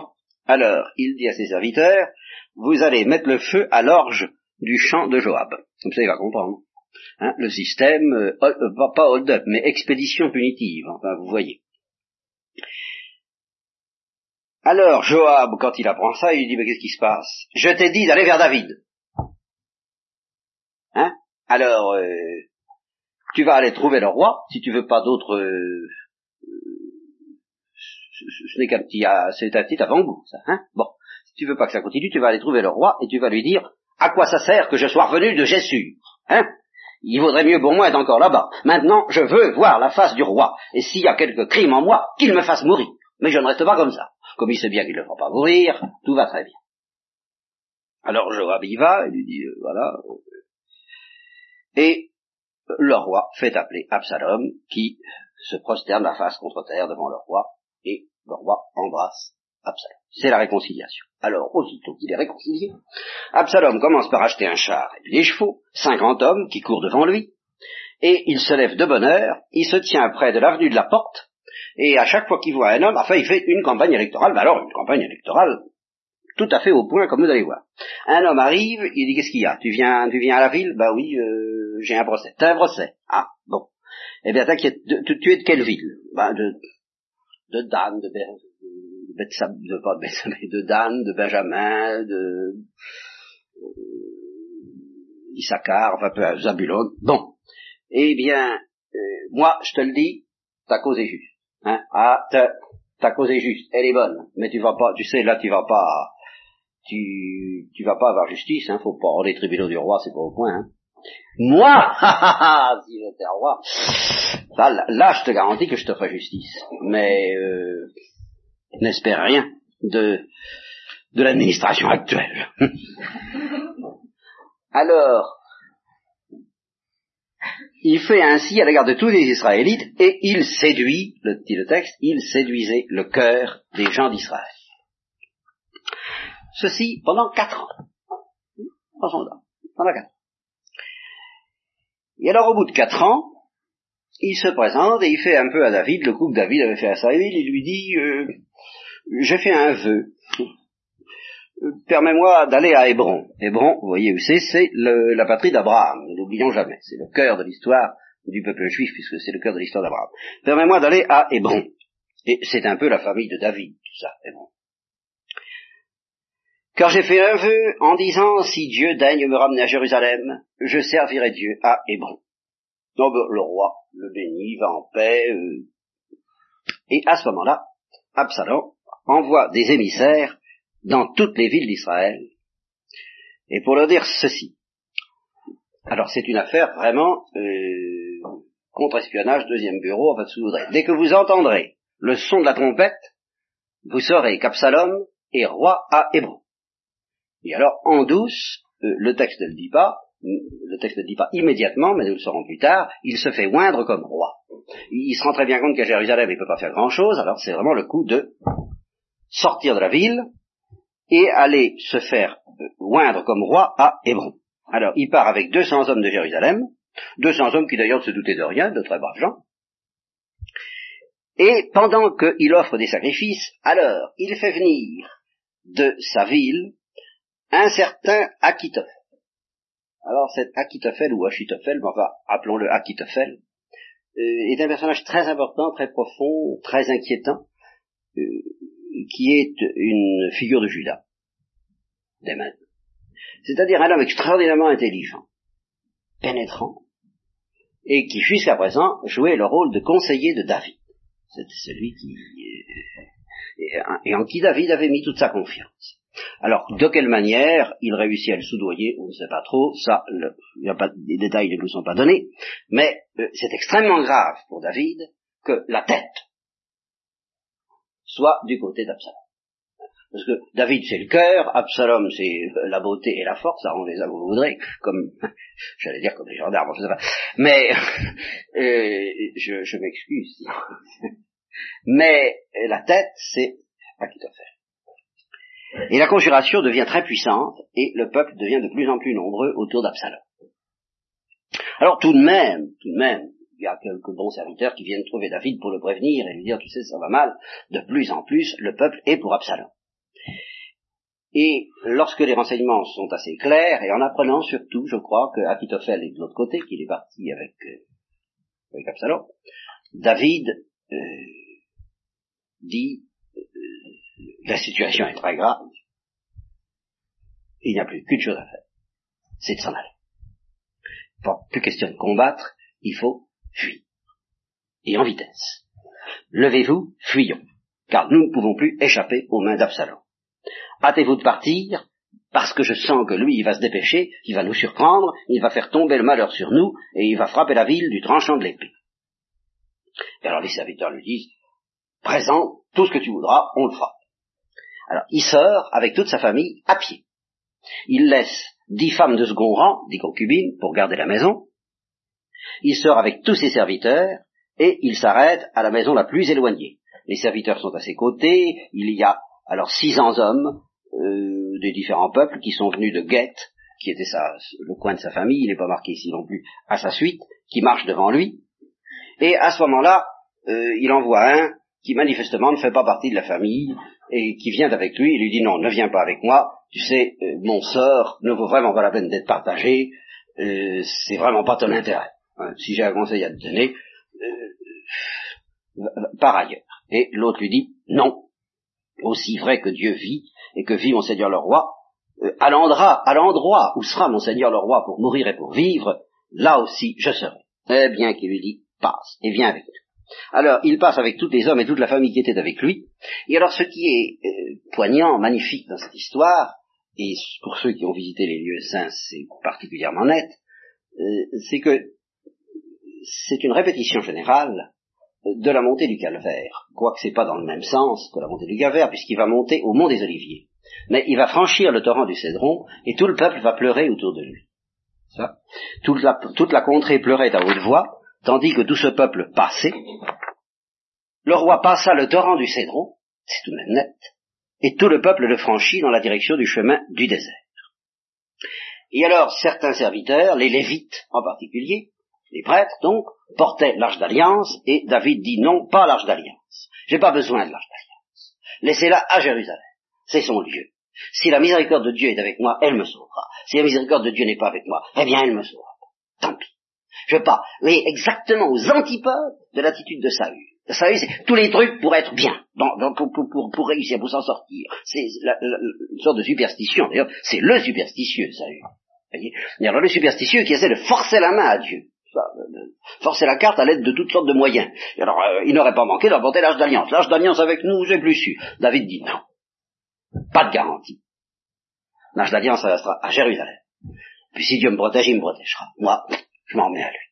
alors, il dit à ses serviteurs, vous allez mettre le feu à l'orge du champ de Joab. Comme ça, il va comprendre. Hein, le système, pas hold-up, mais expédition punitive, enfin, vous voyez. Alors Joab, quand il apprend ça, il dit, mais qu'est-ce qui se passe? Je t'ai dit d'aller vers David. Hein? Alors, euh, tu vas aller trouver le roi, si tu veux pas d'autre... Euh, ce n'est qu'un petit, c'est un petit avant-goût, ça. Hein bon, si tu veux pas que ça continue, tu vas aller trouver le roi et tu vas lui dire, à quoi ça sert que je sois revenu de Jessur Hein? Il vaudrait mieux pour moi être encore là-bas. Maintenant, je veux voir la face du roi. Et s'il y a quelque crime en moi, qu'il me fasse mourir. Mais je ne reste pas comme ça. Comme il sait bien qu'il ne fera pas mourir, tout va très bien. Alors Joab y va, il lui dit, euh, voilà. Et le roi fait appeler Absalom, qui se prosterne la face contre terre devant le roi, et le roi embrasse Absalom. C'est la réconciliation. Alors, aussitôt qu'il est réconcilié, Absalom commence par acheter un char et des chevaux, cinquante hommes qui courent devant lui, et il se lève de bonne heure, il se tient près de l'avenue de la porte, et à chaque fois qu'il voit un homme, enfin, il fait une campagne électorale, mais alors une campagne électorale tout à fait au point, comme vous allez voir. Un homme arrive, il dit, qu'est-ce qu'il y a? Tu viens tu viens à la ville? Bah oui, euh, j'ai un procès. T'as un procès Ah, bon. Eh bien, t'inquiète, tu, es de quelle ville? Bah, de, de Dan, de, Ber, de, de, Dan, de Benjamin, de euh, Issachar, enfin, peu, Zabulon. Bon. Eh bien, euh, moi, je te le dis, ta cause est juste. Hein? Ah, ta, ta cause est juste, elle est bonne, mais tu vas pas, tu sais, là, tu vas pas, tu, tu vas pas avoir justice, hein, faut pas, les tribunaux du roi, c'est pas au point, hein. Moi, si j'étais roi, là, je te garantis que je te ferai justice. Mais euh, n'espère rien de, de l'administration actuelle. Alors, il fait ainsi à l'égard de tous les Israélites et il séduit, le, dit le texte, il séduisait le cœur des gens d'Israël. Ceci pendant quatre ans. Pendant quatre ans. Et alors au bout de quatre ans, il se présente et il fait un peu à David, le coup que David avait fait à Saïd, il lui dit, euh, j'ai fait un vœu, permets-moi d'aller à Hébron. Hébron, vous voyez où c'est, c'est la patrie d'Abraham, n'oublions jamais, c'est le cœur de l'histoire du peuple juif, puisque c'est le cœur de l'histoire d'Abraham. Permets-moi d'aller à Hébron. Et c'est un peu la famille de David, tout ça, Hébron. Car j'ai fait un vœu en disant, si Dieu daigne me ramener à Jérusalem, je servirai Dieu à Hébron. Donc le roi le bénit, va en paix, euh, et à ce moment-là, Absalom envoie des émissaires dans toutes les villes d'Israël, et pour leur dire ceci. Alors c'est une affaire vraiment euh, contre-espionnage, deuxième bureau, en fait, sous Dès que vous entendrez le son de la trompette, vous saurez qu'Absalom est roi à Hébron. Alors, en douce, euh, le texte ne le dit pas, le texte ne le dit pas immédiatement, mais nous le saurons plus tard, il se fait oindre comme roi. Il se rend très bien compte qu'à Jérusalem, il ne peut pas faire grand-chose, alors c'est vraiment le coup de sortir de la ville et aller se faire euh, oindre comme roi à Hébron. Alors, il part avec 200 hommes de Jérusalem, 200 hommes qui d'ailleurs ne se doutaient de rien, de très braves gens, et pendant qu'il offre des sacrifices, alors il fait venir de sa ville un certain Akitophel. Alors cet Akitophel ou Achitophel, enfin appelons-le Akitophel, euh, est un personnage très important, très profond, très inquiétant, euh, qui est une figure de Judas, d'Emen. C'est-à-dire un homme extraordinairement intelligent, pénétrant, et qui jusqu'à présent jouait le rôle de conseiller de David. C'était celui qui et en qui David avait mis toute sa confiance. Alors, de quelle manière il réussit à le soudoyer, on ne sait pas trop, ça, le, y a pas, les détails ne nous sont pas donnés, mais euh, c'est extrêmement grave pour David que la tête soit du côté d'Absalom. Parce que David c'est le cœur, Absalom c'est la beauté et la force, ça comme vous voudrez, comme, j'allais dire comme les gendarmes, je sais pas. Mais, euh, je, je m'excuse. Mais la tête c'est Achitophel. Et la conjuration devient très puissante et le peuple devient de plus en plus nombreux autour d'Absalom. Alors tout de même, tout de même, il y a quelques bons serviteurs qui viennent trouver David pour le prévenir et lui dire, tu sais, ça va mal. De plus en plus, le peuple est pour Absalom. Et lorsque les renseignements sont assez clairs, et en apprenant surtout, je crois, que est de l'autre côté, qu'il est parti avec, euh, avec Absalom, David euh, dit, euh, la situation est très grave, il n'y a plus qu'une chose à faire, c'est de s'en aller. Pas plus question de combattre, il faut fuir. Et en vitesse. Levez-vous, fuyons, car nous ne pouvons plus échapper aux mains d'Absalom. Hâtez-vous de partir, parce que je sens que lui, il va se dépêcher, il va nous surprendre, il va faire tomber le malheur sur nous, et il va frapper la ville du tranchant de l'épée. Et alors les serviteurs lui disent, présent, tout ce que tu voudras, on le fera. Alors, il sort avec toute sa famille à pied. Il laisse dix femmes de second rang, dix concubines, pour garder la maison. Il sort avec tous ses serviteurs et il s'arrête à la maison la plus éloignée. Les serviteurs sont à ses côtés. Il y a alors six cents hommes euh, des différents peuples qui sont venus de Guette, qui était le coin de sa famille, il n'est pas marqué ici non plus, à sa suite, qui marche devant lui. Et à ce moment-là, euh, il envoie un qui manifestement ne fait pas partie de la famille et qui vient avec lui et lui dit non, ne viens pas avec moi, tu sais, euh, mon sort ne vaut vraiment pas la peine d'être partagé, euh, c'est vraiment pas ton intérêt. Hein, si j'ai un conseil à te donner, euh, par ailleurs. Et l'autre lui dit non, aussi vrai que Dieu vit et que vit mon Seigneur le roi, à l'endroit, à l'endroit où sera mon Seigneur le roi pour mourir et pour vivre, là aussi je serai. Eh bien qu'il lui dit, passe et viens avec nous. Alors, il passe avec tous les hommes et toute la famille qui était avec lui. Et alors, ce qui est euh, poignant, magnifique dans cette histoire, et pour ceux qui ont visité les lieux saints, c'est particulièrement net, euh, c'est que c'est une répétition générale de la montée du calvaire, quoique c'est pas dans le même sens que la montée du calvaire, puisqu'il va monter au mont des Oliviers. Mais il va franchir le torrent du Cédron, et tout le peuple va pleurer autour de lui. Ça. Toute, la, toute la contrée pleurait à haute voix, tandis que tout ce peuple passait, le roi passa le torrent du Cédron, c'est tout de même net, et tout le peuple le franchit dans la direction du chemin du désert. Et alors certains serviteurs, les Lévites en particulier, les prêtres donc, portaient l'arche d'alliance, et David dit non, pas l'arche d'alliance. J'ai pas besoin de l'arche d'alliance. Laissez-la à Jérusalem. C'est son lieu. Si la miséricorde de Dieu est avec moi, elle me sauvera. Si la miséricorde de Dieu n'est pas avec moi, eh bien elle me sauvera. Tant pis. Je veux pas. Oui, exactement aux antipodes de l'attitude de Saül. Saül, c'est tous les trucs pour être bien, pour, réussir, pour s'en sortir. C'est une sorte de superstition. D'ailleurs, c'est le superstitieux, Saül. Voyez? Alors le superstitieux qui essaie de forcer la main à Dieu. forcer la carte à l'aide de toutes sortes de moyens. alors, euh, il n'aurait pas manqué d'emporter l'âge d'alliance. L'âge d'alliance avec nous, j'ai plus su. David dit non. Pas de garantie. L'âge d'alliance, restera à Jérusalem. Puis si Dieu me protège, il me protégera. Moi, je m'en mets à lui.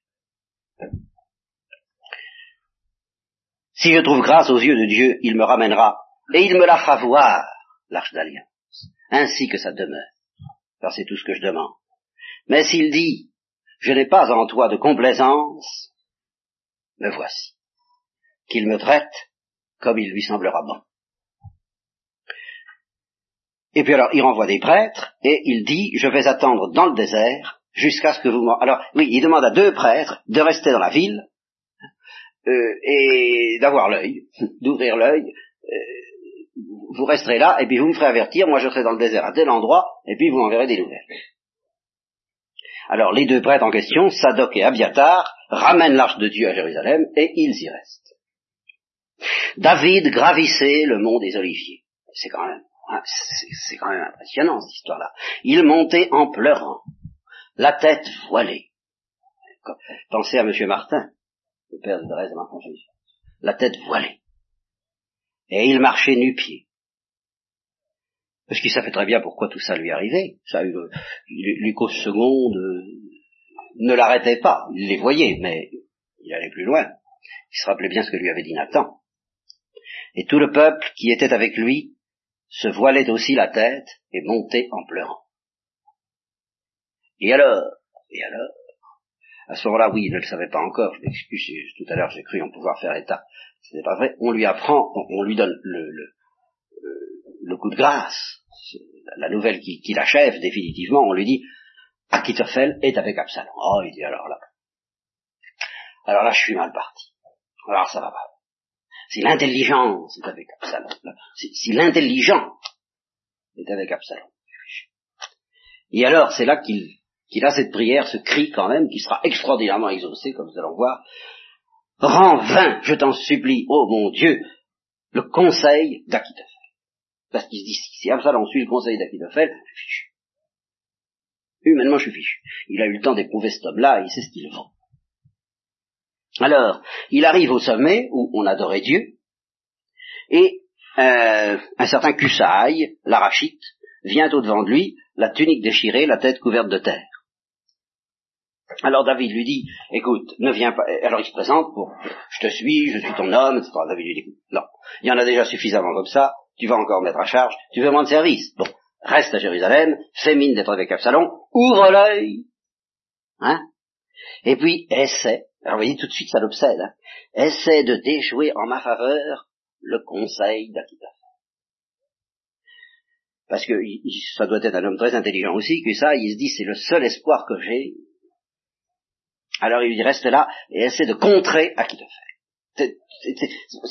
Si je trouve grâce aux yeux de Dieu, il me ramènera, et il me la fera voir, l'arche d'alliance, ainsi que sa demeure. car c'est tout ce que je demande. Mais s'il dit, je n'ai pas en toi de complaisance, me voici, qu'il me traite comme il lui semblera bon. Et puis alors, il renvoie des prêtres, et il dit, je vais attendre dans le désert, jusqu'à ce que vous... Alors, oui, il demande à deux prêtres de rester dans la ville, euh, et d'avoir l'œil, d'ouvrir l'œil, euh, vous resterez là, et puis vous me ferez avertir, moi je serai dans le désert à tel endroit, et puis vous m'enverrez des nouvelles. Alors les deux prêtres en question, Sadoc et Abiatar, ramènent l'arche de Dieu à Jérusalem, et ils y restent. David gravissait le mont des Oliviers. C'est quand même, hein, c'est quand même impressionnant cette histoire-là. Il montait en pleurant, la tête voilée. Pensez à M. Martin, le père de et l'enfant Jésus. La tête voilée. Et il marchait nu-pied. Parce qu'il savait très bien pourquoi tout ça lui arrivait. Ça, Lucas II euh, ne l'arrêtait pas. Il les voyait, mais il allait plus loin. Il se rappelait bien ce que lui avait dit Nathan. Et tout le peuple qui était avec lui se voilait aussi la tête et montait en pleurant. Et alors, et alors, à ce moment-là, oui, il ne le savait pas encore, je m'excuse, tout à l'heure j'ai cru en pouvoir faire état. Ce n'est pas vrai, on lui apprend, on, lui donne le, le, le, coup de grâce, la nouvelle qui, qui l'achève définitivement, on lui dit, Akitophel est avec Absalom. Oh, il dit alors là. Alors là, je suis mal parti. Alors ça va pas. Si l'intelligence est avec Absalom, si, si l'intelligent est avec Absalom. Et alors, c'est là qu'il qu'il a cette prière, ce cri quand même, qui sera extraordinairement exaucé, comme nous allons voir. Rends vain, je t'en supplie, ô mon Dieu, le conseil d'Akitophel. Parce qu'il se dit, si Absalom suit le conseil d'Akitophel, je suis fichu. Humainement, je suis fichu. Il a eu le temps d'éprouver cet homme-là, il sait ce qu'il vaut. Alors, il arrive au sommet où on adorait Dieu, et euh, un certain Cusaï, l'arachite, vient au-devant de lui, la tunique déchirée, la tête couverte de terre. Alors David lui dit, écoute, ne viens pas. Alors il se présente pour, je te suis, je suis ton homme, etc. David lui dit, non, il y en a déjà suffisamment comme ça, tu vas encore mettre à charge, tu veux moins de service. Bon, reste à Jérusalem, fais mine d'être avec Absalom, ouvre l'œil, hein, et puis essaie, alors vous voyez tout de suite ça l'obsède, hein, essaie de déjouer en ma faveur le conseil d'Akita. Parce que ça doit être un homme très intelligent aussi, que ça, il se dit, c'est le seul espoir que j'ai alors il lui reste là et essaie de contrer à qui te fait.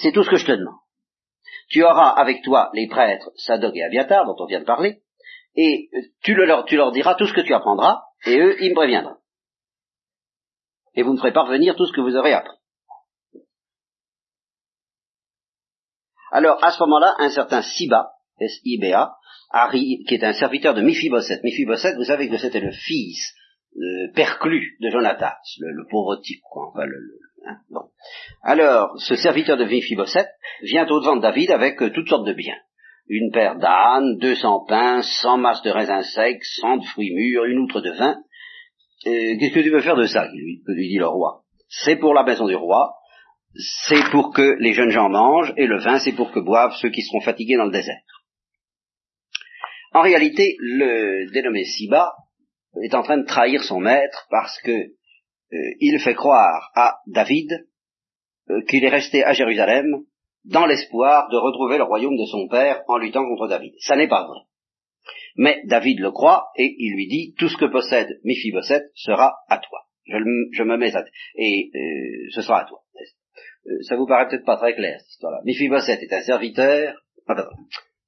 C'est tout ce que je te demande. Tu auras avec toi les prêtres Sadog et Abiatar dont on vient de parler, et tu, leur, tu leur diras tout ce que tu apprendras, et eux, ils me préviendront. Et vous me ferez parvenir tout ce que vous aurez appris. Alors, à ce moment-là, un certain Siba, S-I-B-A, qui est un serviteur de Mephibosheth. Mephibosheth, vous savez que c'était le fils perclus de Jonatas, le, pauvre type, quoi. le, hein, bon. Alors, ce serviteur de Mephibosheth vient au-devant de David avec euh, toutes sortes de biens. Une paire d'ânes, deux cents pains, cent masses de raisins secs, cent de fruits mûrs, une outre de vin. Qu'est-ce que tu veux faire de ça lui, lui dit le roi. C'est pour la maison du roi, c'est pour que les jeunes gens mangent, et le vin, c'est pour que boivent ceux qui seront fatigués dans le désert. En réalité, le dénommé Siba est en train de trahir son maître parce que euh, il fait croire à David euh, qu'il est resté à Jérusalem dans l'espoir de retrouver le royaume de son père en luttant contre David. Ça n'est pas vrai. Mais David le croit et il lui dit tout ce que possède Mephibosheth sera à toi. Je, me mets à et euh, ce sera à toi. ça vous paraît peut-être pas très clair cette histoire-là. Mephibosheth est un serviteur.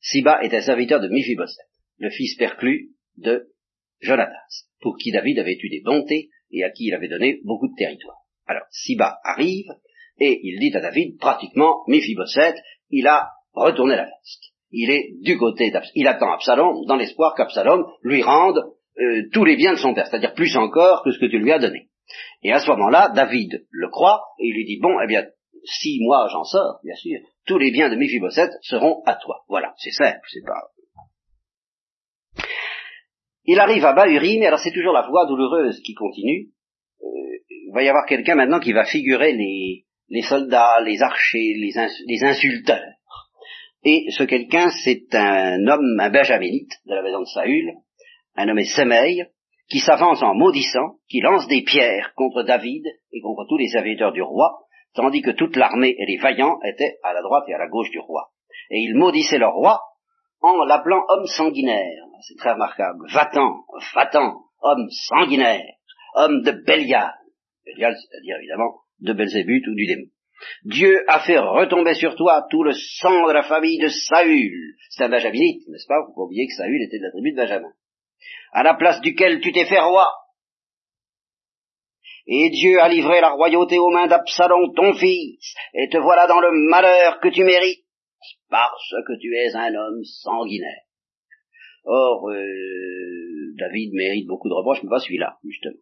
Siba est un serviteur de Mephibosheth, le fils perclus de Jonatas, pour qui David avait eu des bontés et à qui il avait donné beaucoup de territoire. Alors, Siba arrive, et il dit à David, pratiquement, Mephibosheth, il a retourné la veste. Il est du côté d'Absalom. Il attend Absalom dans l'espoir qu'Absalom lui rende euh, tous les biens de son père, c'est-à-dire plus encore que ce que tu lui as donné. Et à ce moment-là, David le croit, et il lui dit, bon, eh bien, si moi j'en sors, bien sûr, tous les biens de Mephibosheth seront à toi. Voilà, c'est simple, c'est pas il arrive à Bahurim, et alors c'est toujours la voie douloureuse qui continue. Euh, il va y avoir quelqu'un maintenant qui va figurer les, les soldats, les archers, les, insulteurs. Et ce quelqu'un, c'est un homme, un benjaminite de la maison de Saül, un nommé Semeil, qui s'avance en maudissant, qui lance des pierres contre David et contre tous les serviteurs du roi, tandis que toute l'armée et les vaillants étaient à la droite et à la gauche du roi. Et il maudissait le roi en l'appelant homme sanguinaire. C'est très remarquable. Va-t'en, va-t'en, homme sanguinaire, homme de Bélial. Bélial, c'est-à-dire évidemment de Belzébuth ou du démon. Dieu a fait retomber sur toi tout le sang de la famille de Saül. C'est un benjaminite, n'est-ce pas? Vous pouvez oublier que Saül était de la tribu de Benjamin. À la place duquel tu t'es fait roi. Et Dieu a livré la royauté aux mains d'Absalom, ton fils, et te voilà dans le malheur que tu mérites, parce que tu es un homme sanguinaire. Or, euh, David mérite beaucoup de reproches, mais pas celui-là, justement.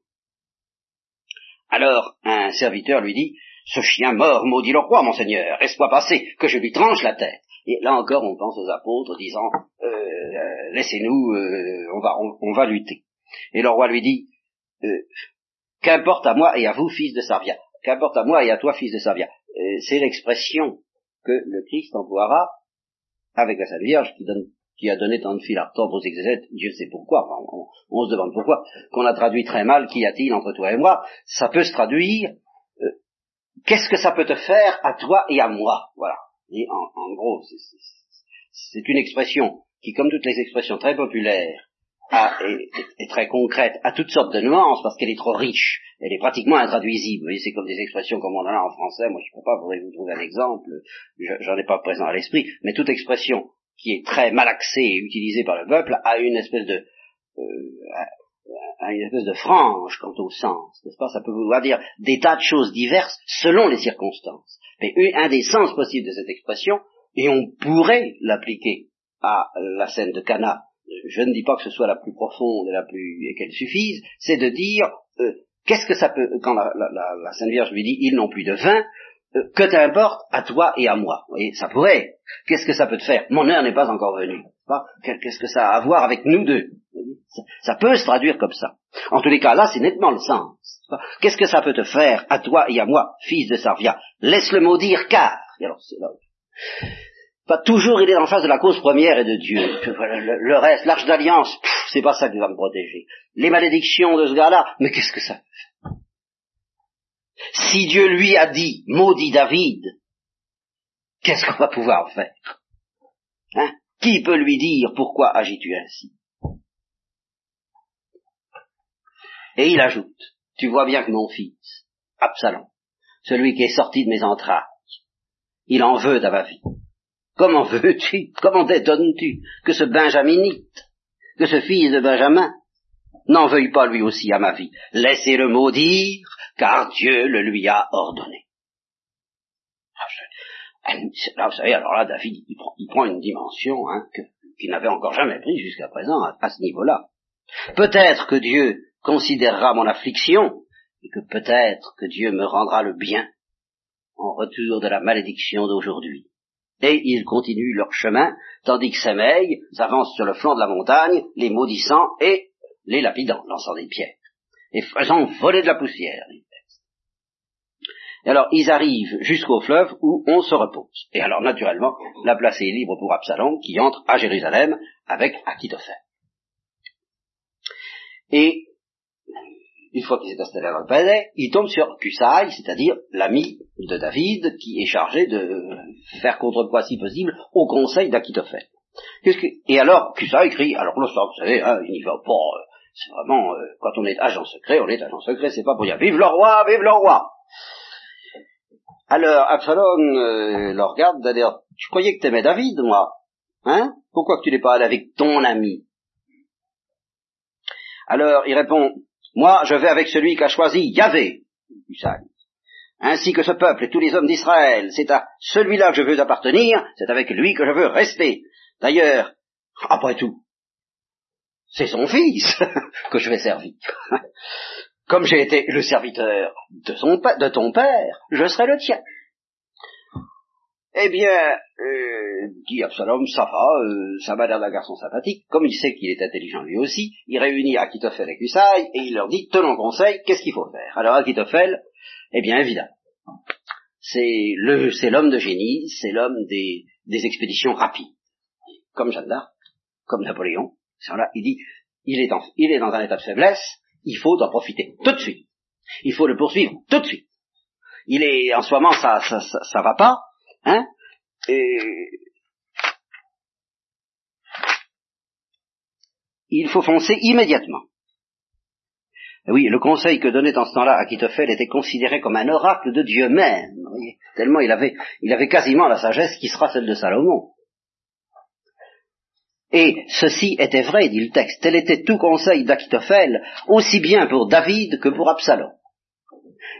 Alors, un serviteur lui dit, ce chien mort maudit le roi, monseigneur, laisse-moi passer, que je lui tranche la tête. Et là encore, on pense aux apôtres disant, euh, laissez-nous, euh, on, va, on, va lutter. Et le roi lui dit, qu'importe à moi et à vous, fils de Savia, qu'importe à moi et à toi, fils de Savia. C'est l'expression que le Christ emploiera avec la Sainte Vierge qui, donne, qui a donné tant de fil à retordre aux exégètes, Dieu sait pourquoi, on, se demande pourquoi, qu'on a traduit très mal, qu'y a-t-il entre toi et moi, ça peut se traduire, qu'est-ce que ça peut te faire à toi et à moi? Voilà. Et en, gros, c'est une expression qui, comme toutes les expressions très populaires, est, très concrète, a toutes sortes de nuances, parce qu'elle est trop riche, elle est pratiquement intraduisible. C'est comme des expressions comme on en a en français, moi je ne peux pas, faudrait vous trouver un exemple, j'en ai pas présent à l'esprit, mais toute expression qui est très malaxée et utilisée par le peuple a une espèce de, euh, à une espèce de frange quant au sens, n'est-ce pas? Ça peut vouloir dire des tas de choses diverses selon les circonstances. Mais un des sens possibles de cette expression, et on pourrait l'appliquer à la scène de Cana, je ne dis pas que ce soit la plus profonde et la plus et qu'elle suffise, c'est de dire euh, qu'est-ce que ça peut quand la, Sainte Vierge lui dit ils n'ont plus de vin, euh, que t'importe à toi et à moi. Et ça pourrait. Qu'est-ce que ça peut te faire? Mon heure n'est pas encore venue. Qu'est-ce que ça a à voir avec nous deux? Ça, peut se traduire comme ça. En tous les cas, là, c'est nettement le sens. Qu'est-ce que ça peut te faire à toi et à moi, fils de Sarvia? Laisse le mot dire car. alors, c'est là. Toujours il est en face de la cause première et de Dieu. Le, reste, l'arche d'alliance, c'est pas ça qui va me protéger. Les malédictions de ce gars-là, mais qu'est-ce que ça Si Dieu lui a dit, maudit David, qu'est-ce qu'on va pouvoir faire? Hein? Qui peut lui dire pourquoi agis-tu ainsi? Et il ajoute, tu vois bien que mon fils, Absalom, celui qui est sorti de mes entrailles, il en veut à ma vie. Comment veux-tu, comment t'étonnes-tu que ce benjaminite, que ce fils de Benjamin, n'en veuille pas lui aussi à ma vie? Laissez-le maudire, car Dieu le lui a ordonné. Ah, là, vous savez, alors là, David, il prend, une dimension hein, qu'il n'avait encore jamais pris jusqu'à présent à ce niveau-là. Peut-être que Dieu considérera mon affliction, et que peut-être que Dieu me rendra le bien en retour de la malédiction d'aujourd'hui. Et ils continuent leur chemin, tandis que Semeil s'avance sur le flanc de la montagne, les maudissant et les lapidant, lançant des pierres, et faisant voler de la poussière. Et alors, ils arrivent jusqu'au fleuve où on se repose. Et alors, naturellement, la place est libre pour Absalom, qui entre à Jérusalem avec Achitophel. Une fois qu'il s'est installé dans le palais, il tombe sur Cusai, c'est-à-dire l'ami de David, qui est chargé de faire contrepoids si possible au conseil d'Achitophel. Et alors, Cusai écrit, alors là, vous savez, hein, il n'y va pas, euh, c'est vraiment, euh, quand on est agent secret, on est agent secret, c'est pas pour dire, vive le roi, vive le roi! Alors, Absalom euh, le regarde, d'ailleurs, tu croyais que t'aimais David, moi. Hein? Pourquoi que tu n'es pas allé avec ton ami? Alors, il répond, moi, je vais avec celui qu'a choisi Yahvé, ainsi que ce peuple et tous les hommes d'Israël. C'est à celui-là que je veux appartenir, c'est avec lui que je veux rester. D'ailleurs, après tout, c'est son fils que je vais servir. Comme j'ai été le serviteur de, ton père, je serai le tien. Eh bien, euh, dit Absalom, ça va, euh, ça m'a l'air d'un garçon sympathique. Comme il sait qu'il est intelligent lui aussi, il réunit Akitophel et Kusai et il leur dit, tenons conseil, qu'est-ce qu'il faut faire? Alors Akitophel, eh bien évidemment, c'est le, c'est l'homme de génie, c'est l'homme des, expéditions rapides, comme Jeanne d'Arc, comme Napoléon. Là, il dit, il est, il est dans un état de faiblesse, il faut en profiter tout de suite. Il faut le poursuivre tout de suite. Il est en moment ça ça, ça, va pas, hein et il faut foncer immédiatement. Oui, le conseil que donnait en ce temps-là Akitophel était considéré comme un oracle de Dieu même, tellement il avait, quasiment la sagesse qui sera celle de Salomon. Et ceci était vrai, dit le texte, tel était tout conseil d'Akitophel, aussi bien pour David que pour Absalom.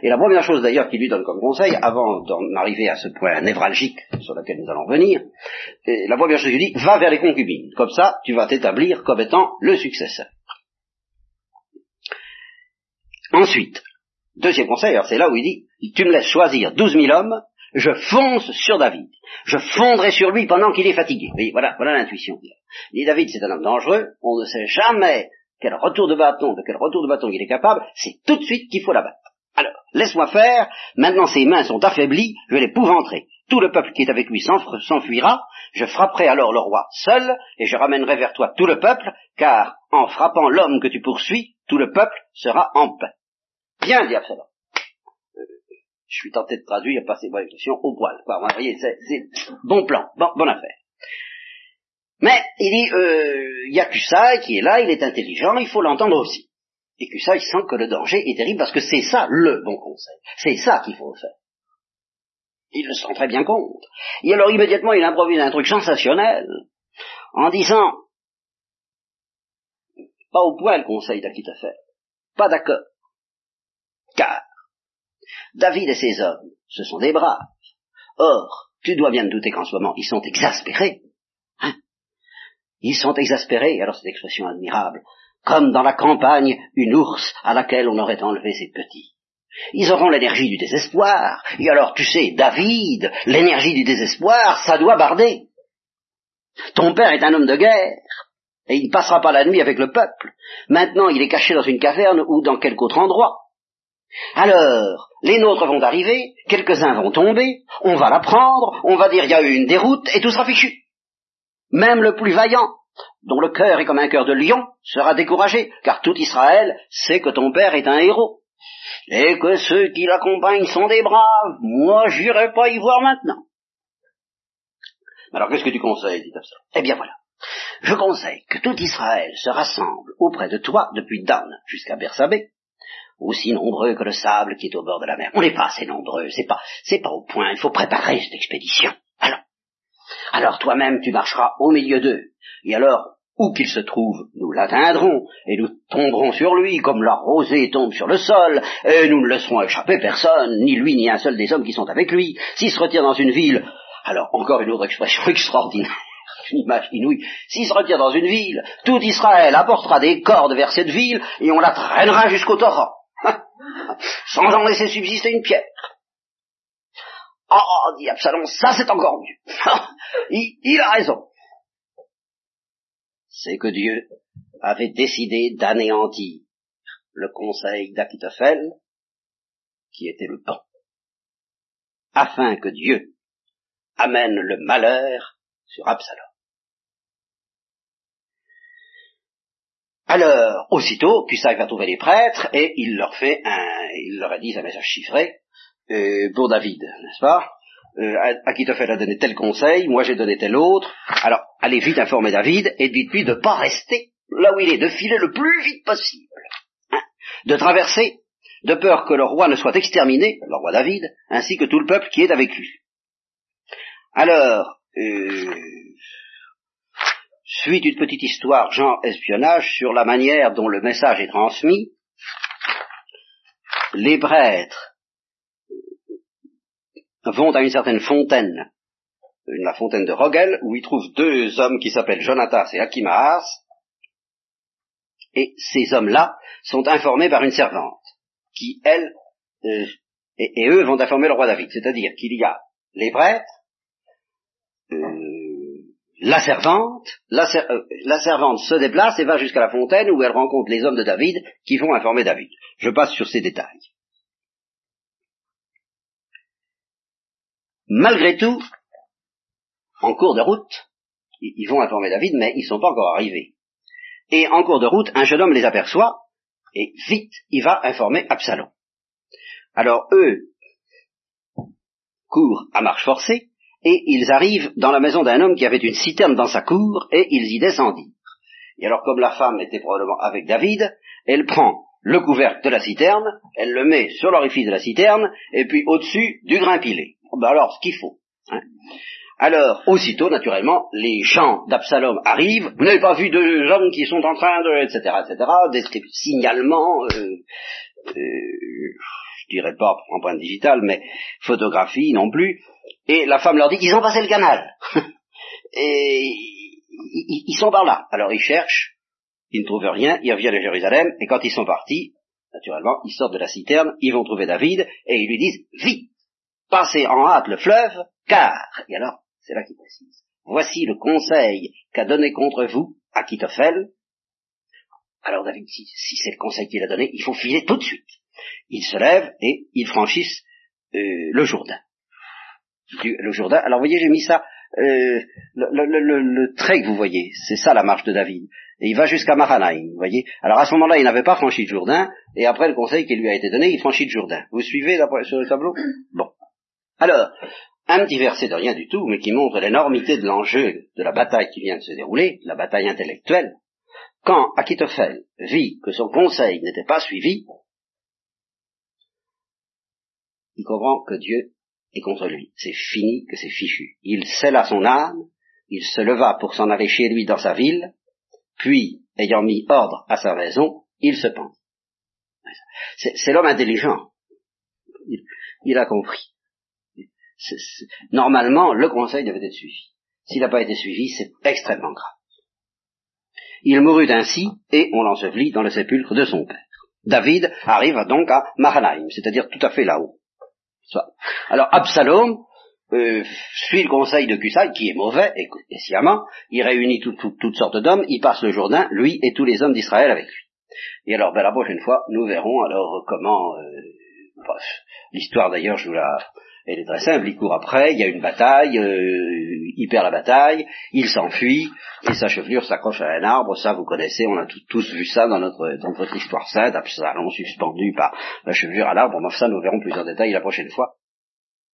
Et la première chose d'ailleurs qu'il lui donne comme conseil, avant d'en arriver à ce point névralgique sur lequel nous allons venir, la première chose qu'il dit, va vers les concubines. Comme ça, tu vas t'établir comme étant le successeur. Ensuite, deuxième conseil, c'est là où il dit, tu me laisses choisir douze mille hommes, je fonce sur David. Je fondrai sur lui pendant qu'il est fatigué. Oui, voilà, voilà l'intuition. Dit David, c'est un homme dangereux, on ne sait jamais quel retour de bâton, de quel retour de bâton il est capable, c'est tout de suite qu'il faut l'abattre. Alors, laisse-moi faire, maintenant ses mains sont affaiblies, je vais l'épouvanter. Tout le peuple qui est avec lui s'enfuira, je frapperai alors le roi seul, et je ramènerai vers toi tout le peuple, car en frappant l'homme que tu poursuis, tout le peuple sera en paix. Bien, dit Absalom. Euh, je suis tenté de traduire, passer mon question au poil. vous voyez, c'est bon plan, bon, bonne affaire. Mais il dit, euh, qui est là, il est intelligent, il faut l'entendre aussi. Et que ça, il sent que le danger est terrible parce que c'est ça le bon conseil. C'est ça qu'il faut faire. Il le sent très bien compte. Et alors immédiatement, il improvise un truc sensationnel en disant, pas au point le conseil d'Akitafel, pas d'accord. Car David et ses hommes, ce sont des braves. Or, tu dois bien te douter qu'en ce moment, ils sont exaspérés. Hein? Ils sont exaspérés, alors cette expression admirable, comme dans la campagne une ours à laquelle on aurait enlevé ses petits. Ils auront l'énergie du désespoir, et alors tu sais, David, l'énergie du désespoir, ça doit barder. Ton père est un homme de guerre, et il ne passera pas la nuit avec le peuple. Maintenant, il est caché dans une caverne ou dans quelque autre endroit. Alors, les nôtres vont arriver, quelques-uns vont tomber, on va la prendre, on va dire il y a eu une déroute, et tout sera fichu. Même le plus vaillant, dont le cœur est comme un cœur de lion, sera découragé, car tout Israël sait que ton père est un héros, et que ceux qui l'accompagnent sont des braves. Moi, j'irai pas y voir maintenant. Alors, qu'est-ce que tu conseilles, dit Absalom? Eh bien voilà. Je conseille que tout Israël se rassemble auprès de toi depuis Dan jusqu'à Bersabé, aussi nombreux que le sable qui est au bord de la mer. On n'est pas assez nombreux, c'est pas, c'est pas au point, il faut préparer cette expédition. Alors, alors toi-même tu marcheras au milieu d'eux, et alors, où qu'il se trouve, nous l'atteindrons, et nous tomberons sur lui comme la rosée tombe sur le sol, et nous ne laisserons échapper personne, ni lui, ni un seul des hommes qui sont avec lui. S'il se retire dans une ville, alors encore une autre expression extraordinaire, une image inouïe, s'il se retire dans une ville, tout Israël apportera des cordes vers cette ville, et on la traînera jusqu'au torrent, sans en laisser subsister une pierre. Oh, dit Absalom, ça c'est encore mieux. il a raison c'est que Dieu avait décidé d'anéantir le conseil d'Akitophel, qui était le bon, afin que Dieu amène le malheur sur Absalom. Alors, aussitôt, Cusack va trouver les prêtres et il leur fait un, il leur a dit un message chiffré euh, pour David, n'est-ce pas? Euh, Akitophel a donné tel conseil, moi j'ai donné tel autre. Allez vite informer David et dites-lui de ne pas rester là où il est, de filer le plus vite possible, hein, de traverser, de peur que le roi ne soit exterminé, le roi David, ainsi que tout le peuple qui est avec lui. Alors, euh, suite une petite histoire, genre espionnage, sur la manière dont le message est transmis. Les prêtres vont à une certaine fontaine, la fontaine de Rogel, où ils trouvent deux hommes qui s'appellent Jonatas et Akimaas, et ces hommes-là sont informés par une servante, qui, elle, euh, et, eux vont informer le roi David, c'est-à-dire qu'il y a les prêtres, euh, la servante, euh, la, servante se déplace et va jusqu'à la fontaine où elle rencontre les hommes de David qui vont informer David. Je passe sur ces détails. Malgré tout, en cours de route, ils vont informer David, mais ils ne sont pas encore arrivés. Et en cours de route, un jeune homme les aperçoit, et vite, il va informer Absalom. Alors eux courent à marche forcée, et ils arrivent dans la maison d'un homme qui avait une citerne dans sa cour, et ils y descendirent. Et alors comme la femme était probablement avec David, elle prend le couvercle de la citerne, elle le met sur l'orifice de la citerne, et puis au-dessus du grain pilé. Ben alors, ce qu'il faut. Hein. Alors, aussitôt, naturellement, les chants d'Absalom arrivent. Vous n'avez pas vu deux hommes qui sont en train de, etc., etc., des signalements, euh, euh, je dirais pas en point digital, mais photographie non plus. Et la femme leur dit, ils ont passé le canal. et ils, sont par là. Alors ils cherchent, ils ne trouvent rien, ils reviennent à Jérusalem, et quand ils sont partis, naturellement, ils sortent de la citerne, ils vont trouver David, et ils lui disent, vite, passez en hâte le fleuve, car, et alors, c'est là qu'il précise, voici le conseil qu'a donné contre vous Akitophel. Alors David dit, si c'est le conseil qu'il a donné, il faut filer tout de suite. Ils se lèvent et ils franchissent euh, le Jourdain. Le Jourdain. Alors voyez, j'ai mis ça, euh, le, trait que vous voyez, c'est ça la marche de David. Et il va jusqu'à Mahanaïm, vous voyez. Alors à ce moment-là, il n'avait pas franchi le Jourdain, et après le conseil qui lui a été donné, il franchit le Jourdain. Vous suivez sur le tableau? Bon. Alors, un petit verset de rien du tout, mais qui montre l'énormité de l'enjeu de la bataille qui vient de se dérouler, la bataille intellectuelle. Quand Akitophel vit que son conseil n'était pas suivi, il comprend que Dieu est contre lui. C'est fini, que c'est fichu. Il scella son âme, il se leva pour s'en aller chez lui dans sa ville, puis, ayant mis ordre à sa raison, il se pend. C'est l'homme intelligent. il a compris normalement, le conseil devait être suivi. S'il n'a pas été suivi, c'est extrêmement grave. Il mourut ainsi, et on l'ensevelit dans le sépulcre de son père. David arrive donc à Mahanaïm, c'est-à-dire tout à fait là-haut. Alors Absalom euh, suit le conseil de Cusay, qui est mauvais, et, sciemment, il réunit toutes sortes d'hommes, il passe le Jourdain, lui et tous les hommes d'Israël avec lui. Et alors, ben, la prochaine fois, nous verrons alors comment, euh, l'histoire d'ailleurs, je vous la, elle est très simple, il court après, il y a une bataille, euh, il perd la bataille, il s'enfuit, et sa chevelure s'accroche à un arbre, ça vous connaissez, on a tous vu ça dans notre, dans notre histoire sainte, Absalom suspendu par la chevelure à l'arbre, mais ça nous verrons plus en détail la prochaine fois.